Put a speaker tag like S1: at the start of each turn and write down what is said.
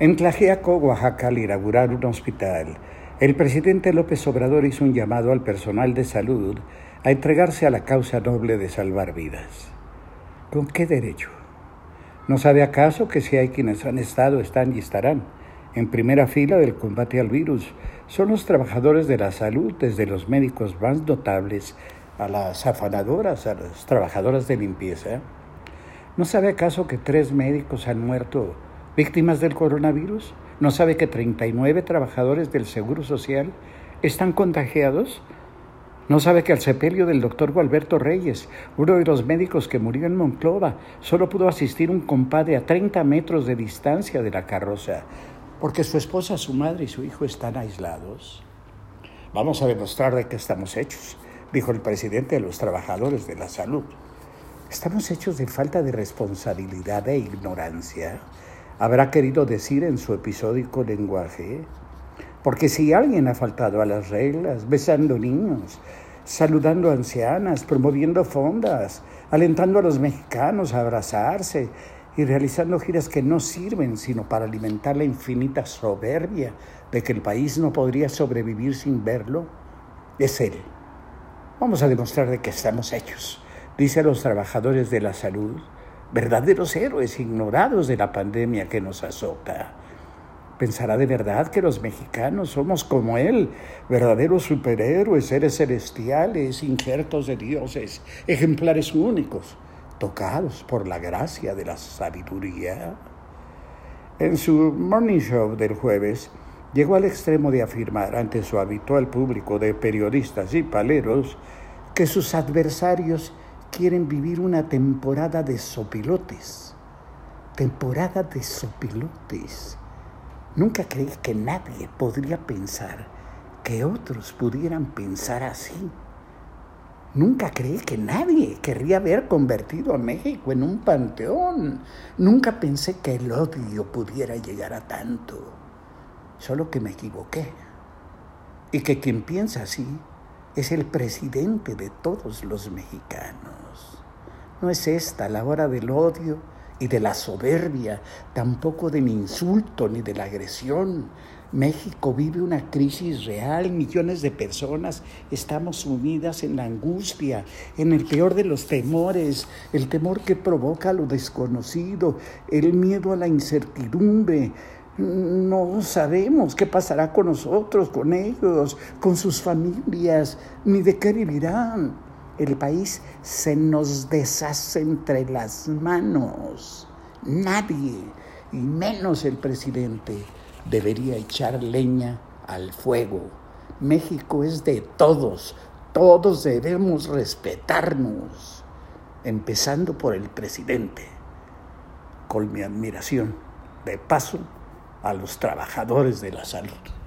S1: En Tlajiaco, Oaxaca, al inaugurar un hospital, el presidente López Obrador hizo un llamado al personal de salud a entregarse a la causa noble de salvar vidas. ¿Con qué derecho? ¿No sabe acaso que si hay quienes han estado, están y estarán en primera fila del combate al virus son los trabajadores de la salud, desde los médicos más notables a las afanadoras, a las trabajadoras de limpieza? ¿No sabe acaso que tres médicos han muerto víctimas del coronavirus? ¿No sabe que 39 trabajadores del Seguro Social están contagiados? ¿No sabe que al sepelio del doctor Gualberto Reyes, uno de los médicos que murió en Monclova, solo pudo asistir un compadre a 30 metros de distancia de la carroza, porque su esposa, su madre y su hijo están aislados? Vamos a demostrar de qué estamos hechos, dijo el presidente de los trabajadores de la salud. Estamos hechos de falta de responsabilidad e ignorancia habrá querido decir en su episódico lenguaje. Porque si alguien ha faltado a las reglas, besando niños, saludando ancianas, promoviendo fondas, alentando a los mexicanos a abrazarse y realizando giras que no sirven sino para alimentar la infinita soberbia de que el país no podría sobrevivir sin verlo, es él. Vamos a demostrar de que estamos hechos, dice a los trabajadores de la salud, verdaderos héroes ignorados de la pandemia que nos azota. Pensará de verdad que los mexicanos somos como él, verdaderos superhéroes, seres celestiales, injertos de dioses, ejemplares únicos, tocados por la gracia de la sabiduría. En su morning show del jueves, llegó al extremo de afirmar ante su habitual público de periodistas y paleros que sus adversarios quieren vivir una temporada de sopilotes. Temporada de sopilotes. Nunca creí que nadie podría pensar que otros pudieran pensar así. Nunca creí que nadie querría haber convertido a México en un panteón. Nunca pensé que el odio pudiera llegar a tanto. Solo que me equivoqué. Y que quien piensa así es el presidente de todos los mexicanos. No es esta la hora del odio y de la soberbia, tampoco del insulto ni de la agresión. México vive una crisis real, millones de personas estamos sumidas en la angustia, en el peor de los temores, el temor que provoca lo desconocido, el miedo a la incertidumbre, no sabemos qué pasará con nosotros, con ellos, con sus familias, ni de qué vivirán. El país se nos deshace entre las manos. Nadie, y menos el presidente, debería echar leña al fuego. México es de todos, todos debemos respetarnos, empezando por el presidente. Con mi admiración, de paso, a los trabajadores de la salud.